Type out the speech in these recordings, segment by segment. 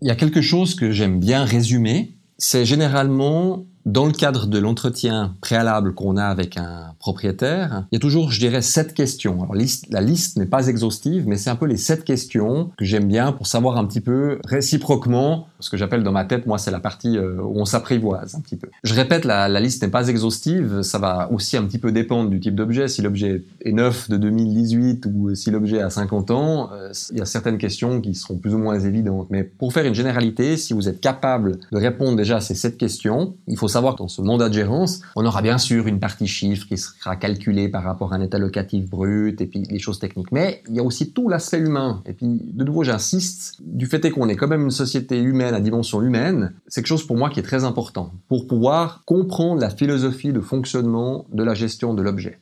Il y a quelque chose que j'aime bien résumer. C'est généralement dans le cadre de l'entretien préalable qu'on a avec un propriétaire, il y a toujours, je dirais, sept questions. Alors, la liste n'est pas exhaustive, mais c'est un peu les sept questions que j'aime bien pour savoir un petit peu réciproquement, ce que j'appelle dans ma tête, moi, c'est la partie euh, où on s'apprivoise un petit peu. Je répète, la, liste n'est pas exhaustive, ça va aussi un petit peu dépendre du type d'objet. Si l'objet est neuf de 2018 ou si l'objet a 50 ans, euh, il y a certaines questions qui seront plus ou moins évidentes. Mais pour faire une généralité, si vous êtes capable de répondre déjà à ces sept questions, il faut savoir savoir que dans ce mandat de gérance, on aura bien sûr une partie chiffre qui sera calculée par rapport à un état locatif brut et puis les choses techniques. Mais il y a aussi tout l'aspect humain. Et puis, de nouveau, j'insiste, du fait qu'on est quand même une société humaine à dimension humaine, c'est quelque chose pour moi qui est très important pour pouvoir comprendre la philosophie de fonctionnement de la gestion de l'objet.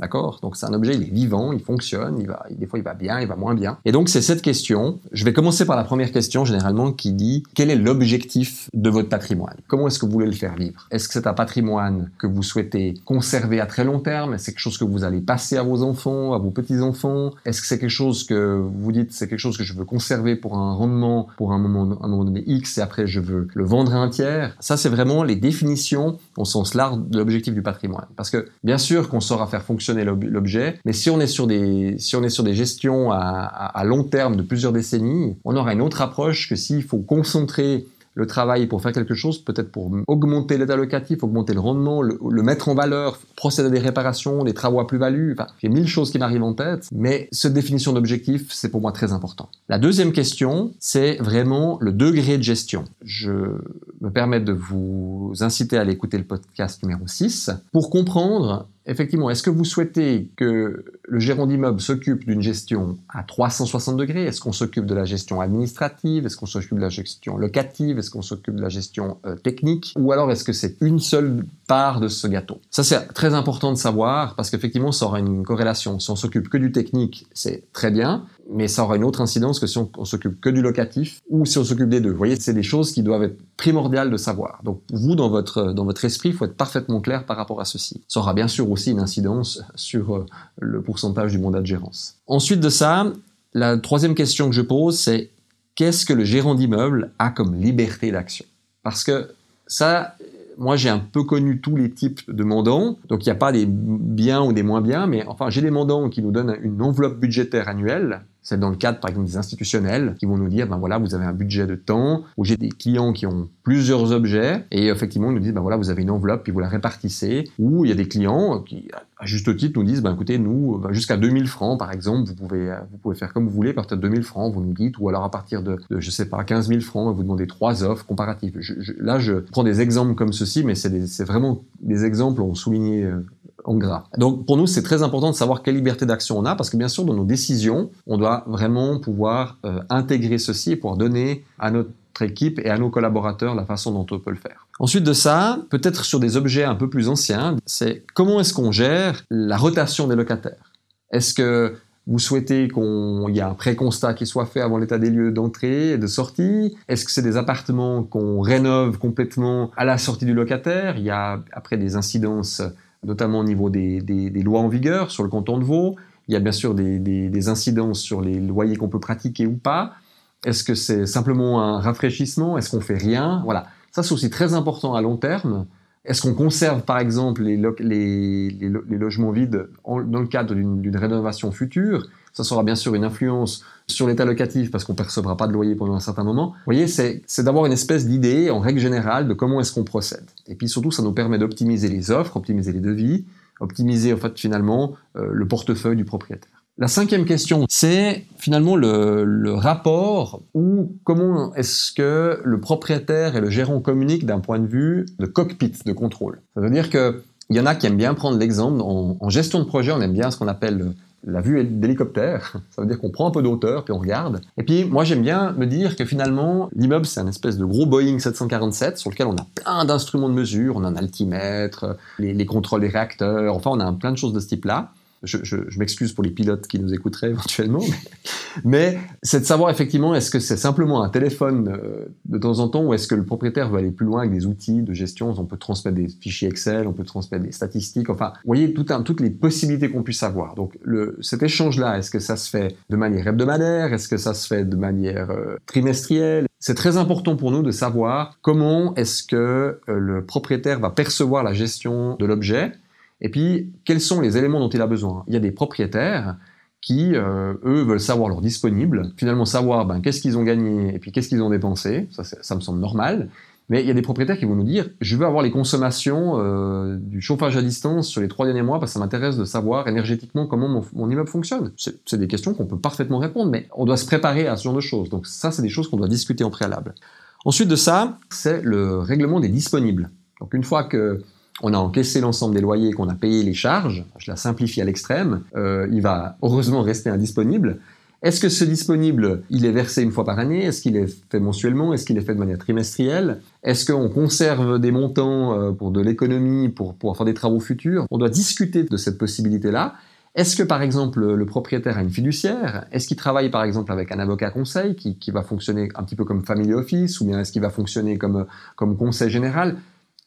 D'accord? Donc c'est un objet, il est vivant, il fonctionne, il va, des fois il va bien, il va moins bien. Et donc c'est cette question. Je vais commencer par la première question généralement qui dit quel est l'objectif de votre patrimoine? Comment est-ce que vous voulez le faire vivre? Est-ce que c'est un patrimoine que vous souhaitez conserver à très long terme? Est-ce que c'est quelque chose que vous allez passer à vos enfants, à vos petits-enfants? Est-ce que c'est quelque chose que vous dites c'est quelque chose que je veux conserver pour un rendement, pour un moment, un moment donné X et après je veux le vendre à un tiers? Ça c'est vraiment les définitions au sens large de l'objectif du patrimoine. Parce que bien sûr qu'on saura faire fonctionner l'objet. Mais si on est sur des, si on est sur des gestions à, long terme de plusieurs décennies, on aura une autre approche que s'il faut concentrer le travail pour faire quelque chose, peut-être pour augmenter l'état locatif, augmenter le rendement, le, mettre en valeur, procéder à des réparations, des travaux à plus-value. Enfin, il y a mille choses qui m'arrivent en tête, mais cette définition d'objectif, c'est pour moi très important. La deuxième question, c'est vraiment le degré de gestion. Je me permets de vous inciter à aller écouter le podcast numéro 6 pour comprendre effectivement, est-ce que vous souhaitez que le gérant d'immeuble s'occupe d'une gestion à 360 degrés? Est-ce qu'on s'occupe de la gestion administrative? Est-ce qu'on s'occupe de la gestion locative? Est-ce qu'on s'occupe de la gestion euh, technique? Ou alors est-ce que c'est une seule part de ce gâteau? Ça, c'est très important de savoir parce qu'effectivement, ça aura une corrélation. Si on s'occupe que du technique, c'est très bien mais ça aura une autre incidence que si on, s'occupe que du locatif ou si on s'occupe des deux. Vous voyez, c'est des choses qui doivent être primordiales de savoir. Donc vous, dans votre, dans votre esprit, il faut être parfaitement clair par rapport à ceci. Ça aura bien sûr aussi une incidence sur euh, le pourcentage du mandat de gérance. Ensuite de ça, la troisième question que je pose, c'est qu'est-ce que le gérant d'immeuble a comme liberté d'action? Parce que ça, moi j'ai un peu connu tous les types de mandants, donc il n'y a pas des biens ou des moins biens, mais enfin j'ai des mandants qui nous donnent une enveloppe budgétaire annuelle, c'est dans le cadre, par exemple, des institutionnels qui vont nous dire, ben voilà, vous avez un budget de temps, ou j'ai des clients qui ont plusieurs objets, et effectivement, ils nous disent, ben voilà, vous avez une enveloppe, puis vous la répartissez, ou il y a des clients qui, à juste titre, nous disent, ben écoutez, nous, ben, jusqu'à 2000 francs, par exemple, vous pouvez, vous pouvez faire comme vous voulez, à partir de 2000 francs, vous nous dites, ou alors à partir de, je sais pas, 15 000 francs, vous demandez trois offres comparatives. là, je prends des exemples comme ceci, mais c'est vraiment des exemples, on souligné euh, Donc pour nous, c'est très important de savoir quelle liberté d'action on a, parce que bien sûr, dans nos décisions, on doit vraiment pouvoir euh, intégrer ceci et pouvoir donner à notre équipe et à nos collaborateurs la façon dont on peut le faire. Ensuite de ça, peut-être sur des objets un peu plus anciens, c'est comment est-ce qu'on gère la rotation des locataires? Est-ce que vous souhaitez qu'il y ait un pré-constat qui soit fait avant l'état des lieux d'entrée et de sortie? Est-ce que c'est des appartements qu'on rénove complètement à la sortie du locataire? Il y a après des incidences notamment au niveau des, lois en vigueur sur le canton de Vaud. Il y a bien sûr des, incidences sur les loyers qu'on peut pratiquer ou pas. Est-ce que c'est simplement un rafraîchissement? Est-ce qu'on fait rien? Voilà. Ça, c'est aussi très important à long terme. Est-ce qu'on conserve, par exemple, les, logements vides dans le cadre d'une rénovation future? Ça sera bien sûr une influence sur l'état locatif parce qu'on percevra pas de loyer pendant un certain moment. Vous voyez, c'est d'avoir une espèce d'idée, en règle générale, de comment est-ce qu'on procède. Et puis surtout, ça nous permet d'optimiser les offres, optimiser les devis, optimiser en fait finalement euh, le portefeuille du propriétaire. La cinquième question, c'est finalement le, rapport ou comment est-ce que le propriétaire et le gérant communiquent d'un point de vue de cockpit, de contrôle. Ça veut dire que il y en a qui aiment bien prendre l'exemple, en, en, gestion de projet, on aime bien ce qu'on appelle la vue d'hélicoptère. Ça veut dire qu'on prend un peu d'auteur puis on regarde. Et puis moi j'aime bien me dire que finalement l'immeuble c'est un espèce de gros Boeing 747 sur lequel on a plein d'instruments de mesure, on a un altimètre, les, les contrôles des réacteurs, enfin on a plein de choses de ce type-là. Je, m'excuse pour les pilotes qui nous écouteraient éventuellement, mais, c'est de savoir effectivement est-ce que c'est simplement un téléphone euh, de temps en temps ou est-ce que le propriétaire veut aller plus loin avec des outils de gestion? On peut transmettre des fichiers Excel, on peut transmettre des statistiques, enfin, vous voyez tout toutes les possibilités qu'on puisse avoir. Donc cet échange-là, est-ce que ça se fait de manière hebdomadaire? Est-ce que ça se fait de manière euh, trimestrielle? C'est très important pour nous de savoir comment est-ce que euh, le propriétaire va percevoir la gestion de l'objet et puis quels sont les éléments dont il a besoin? Il y a des propriétaires qui, euh, eux, veulent savoir leur disponible, finalement savoir ben, qu'est-ce qu'ils ont gagné et puis qu'est-ce qu'ils ont dépensé, ça, me semble normal, mais il y a des propriétaires qui vont nous dire, je veux avoir les consommations euh, du chauffage à distance sur les trois derniers mois parce que ça m'intéresse de savoir énergétiquement comment mon, immeuble fonctionne. C'est des questions qu'on peut parfaitement répondre, mais on doit se préparer à ce genre de choses. Donc ça, c'est des choses qu'on doit discuter en préalable. Ensuite de ça, c'est le règlement des disponibles. Donc une fois que on a encaissé l'ensemble des loyers, qu'on a payé les charges, je la simplifie à l'extrême, euh, il va heureusement rester indisponible. Est-ce que ce disponible, il est versé une fois par année? Est-ce qu'il est fait mensuellement? Est-ce qu'il est fait de manière trimestrielle? Est-ce qu'on conserve des montants euh, pour de l'économie, pour pouvoir faire des travaux futurs? On doit discuter de cette possibilité-là. Est-ce que par exemple le propriétaire a une fiduciaire? Est-ce qu'il travaille par exemple avec un avocat conseil qui, va fonctionner un petit peu comme family office ou bien est-ce qu'il va fonctionner comme, comme conseil général?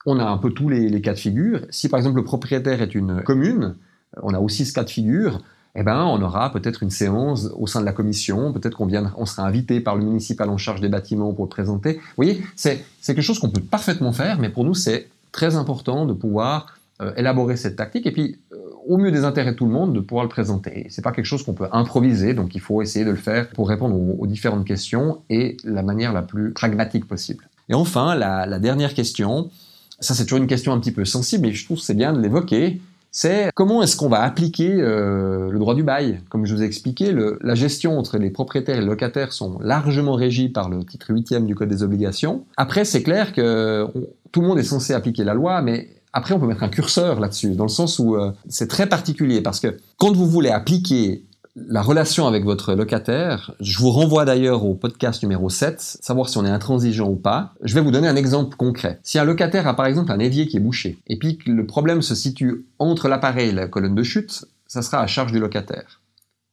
On a un peu tous les, cas de figure. Si par exemple le propriétaire est une commune, on a aussi ce cas de figure eh ben, on aura peut-être une séance au sein de la commission, peut-être qu'on on sera invité par le municipal en charge des bâtiments pour le présenter. Vous voyez, c'est quelque chose qu'on peut parfaitement faire, mais pour nous, c'est très important de pouvoir euh, élaborer cette tactique et puis, euh, au mieux des intérêts de tout le monde, de pouvoir le présenter. C'est pas quelque chose qu'on peut improviser, donc il faut essayer de le faire pour répondre aux, différentes questions et la manière la plus pragmatique possible. Et enfin, la dernière question, ça c'est toujours une question un petit peu sensible, mais je trouve c'est bien de l'évoquer c'est comment est-ce qu'on va appliquer euh, le droit du bail? Comme je vous ai expliqué, la gestion entre les propriétaires et les locataires sont largement régies par le titre 8e du Code des obligations. Après, c'est clair que tout le monde est censé appliquer la loi, mais après, on peut mettre un curseur là-dessus, dans le sens où euh, c'est très particulier, parce que quand vous voulez appliquer la relation avec votre locataire, je vous renvoie d'ailleurs au podcast numéro 7, savoir si on est intransigeant ou pas. Je vais vous donner un exemple concret. Si un locataire a par exemple un évier qui est bouché, et puis que le problème se situe entre l'appareil et la colonne de chute, ça sera à charge du locataire.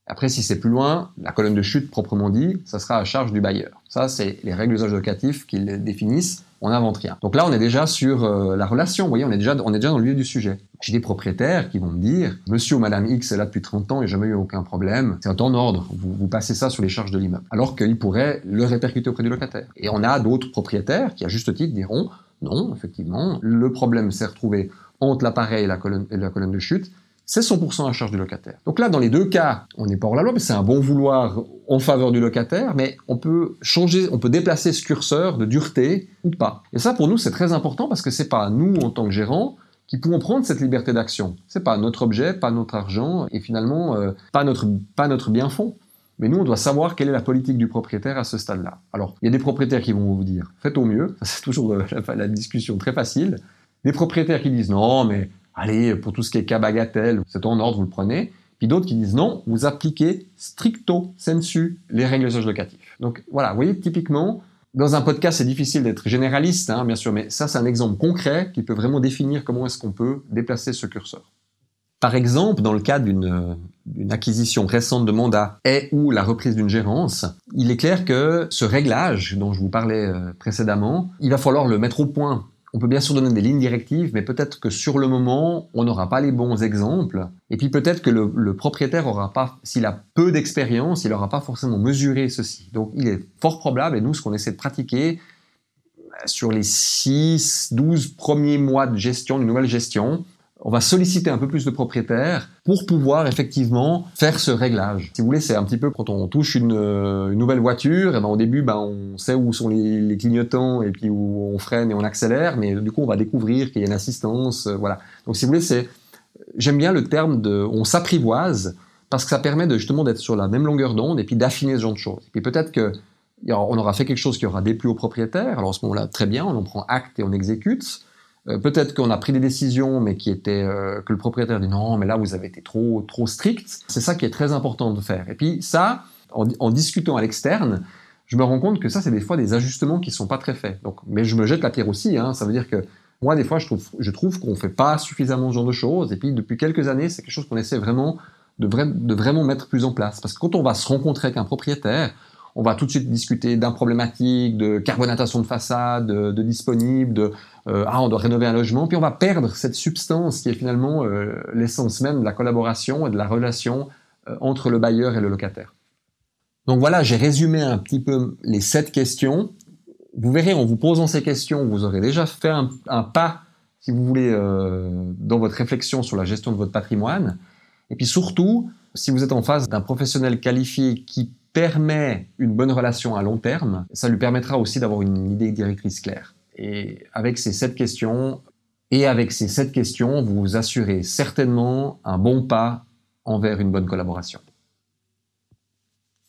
Après, si c'est plus loin, la colonne de chute proprement dit, ça sera à charge du bailleur. Ça, c'est les règles d'usage locatif qu'ils définissent on n'invente rien. Donc là, on est déjà sur euh, la relation, vous voyez, on est, déjà, on est déjà dans le lieu du sujet. J'ai des propriétaires qui vont me dire, monsieur ou madame X est là depuis 30 ans et jamais eu aucun problème, c'est en ordre, vous, vous passez ça sur les charges de l'immeuble. Alors qu'ils pourraient le répercuter auprès du locataire. Et on a d'autres propriétaires qui, à juste titre, diront, non, effectivement, le problème s'est retrouvé entre l'appareil et la colonne de chute, c'est 100% à charge du locataire. Donc là, dans les deux cas, on n'est pas hors la loi, mais c'est un bon vouloir en faveur du locataire, mais on peut changer, on peut déplacer ce curseur de dureté ou pas. Et ça, pour nous, c'est très important parce que c'est pas nous, en tant que gérants, qui pourront prendre cette liberté d'action. C'est pas notre objet, pas notre argent, et finalement, euh, pas notre, pas notre bien fond. Mais nous, on doit savoir quelle est la politique du propriétaire à ce stade-là. Alors, il y a des propriétaires qui vont vous dire, faites au mieux, c'est toujours la, la discussion très facile. Des propriétaires qui disent, non, mais allez, pour tout ce qui est cas bagatelle, c'est en ordre, vous le prenez. Puis d'autres qui disent non, vous appliquez stricto sensu les règles d'usage locatif. Donc voilà, vous voyez, typiquement, dans un podcast, c'est difficile d'être généraliste, hein, bien sûr, mais ça, c'est un exemple concret qui peut vraiment définir comment est-ce qu'on peut déplacer ce curseur. Par exemple, dans le cas d'une acquisition récente de mandat et ou la reprise d'une gérance, il est clair que ce réglage dont je vous parlais euh, précédemment, il va falloir le mettre au point on peut bien sûr donner des lignes directives, mais peut-être que sur le moment, on n'aura pas les bons exemples. Et puis peut-être que le, propriétaire aura pas, s'il a peu d'expérience, il n'aura pas forcément mesuré ceci. Donc il est fort probable, et nous, ce qu'on essaie de pratiquer, sur les 6, 12 premiers mois de gestion, de nouvelle gestion, on va solliciter un peu plus de propriétaires pour pouvoir effectivement faire ce réglage. Si vous voulez, c'est un petit peu quand on touche une, euh, nouvelle voiture, et ben au début, ben, on sait où sont les, clignotants et puis où on freine et on accélère, mais du coup, on va découvrir qu'il y a une assistance, euh, voilà. Donc, si vous voulez, c'est, j'aime bien le terme de, on s'apprivoise parce que ça permet de justement d'être sur la même longueur d'onde et puis d'affiner ce genre de choses. Et puis peut-être que on aura fait quelque chose qui aura déplu au propriétaire. Alors à ce moment-là, très bien, on en prend acte et on exécute. Euh, peut-être qu'on a pris des décisions, mais qui étaient euh, que le propriétaire dit non, mais là vous avez été trop trop strict. C'est ça qui est très important de faire. Et puis ça, en, discutant à l'externe, je me rends compte que ça c'est des fois des ajustements qui sont pas très faits. Donc, mais je me jette la pierre aussi. Hein. Ça veut dire que moi des fois je trouve je trouve qu'on fait pas suffisamment ce genre de choses. Et puis depuis quelques années, c'est quelque chose qu'on essaie vraiment de, de vraiment mettre plus en place. Parce que quand on va se rencontrer avec un propriétaire, on va tout de suite discuter d'un problématique, de carbonatation de façade, de, disponible, de euh, ah on doit rénover un logement, puis on va perdre cette substance qui est finalement euh, l'essence même de la collaboration et de la relation euh, entre le bailleur et le locataire. Donc voilà, j'ai résumé un petit peu les sept questions. Vous verrez, en vous posant ces questions, vous aurez déjà fait un, pas, si vous voulez, dans votre réflexion sur la gestion de votre patrimoine. Et puis surtout, si vous êtes en face d'un professionnel qualifié qui permet une bonne relation à long terme, ça lui permettra aussi d'avoir une idée directrice claire. Et avec ces sept questions, et avec ces sept questions, vous vous assurez certainement un bon pas envers une bonne collaboration.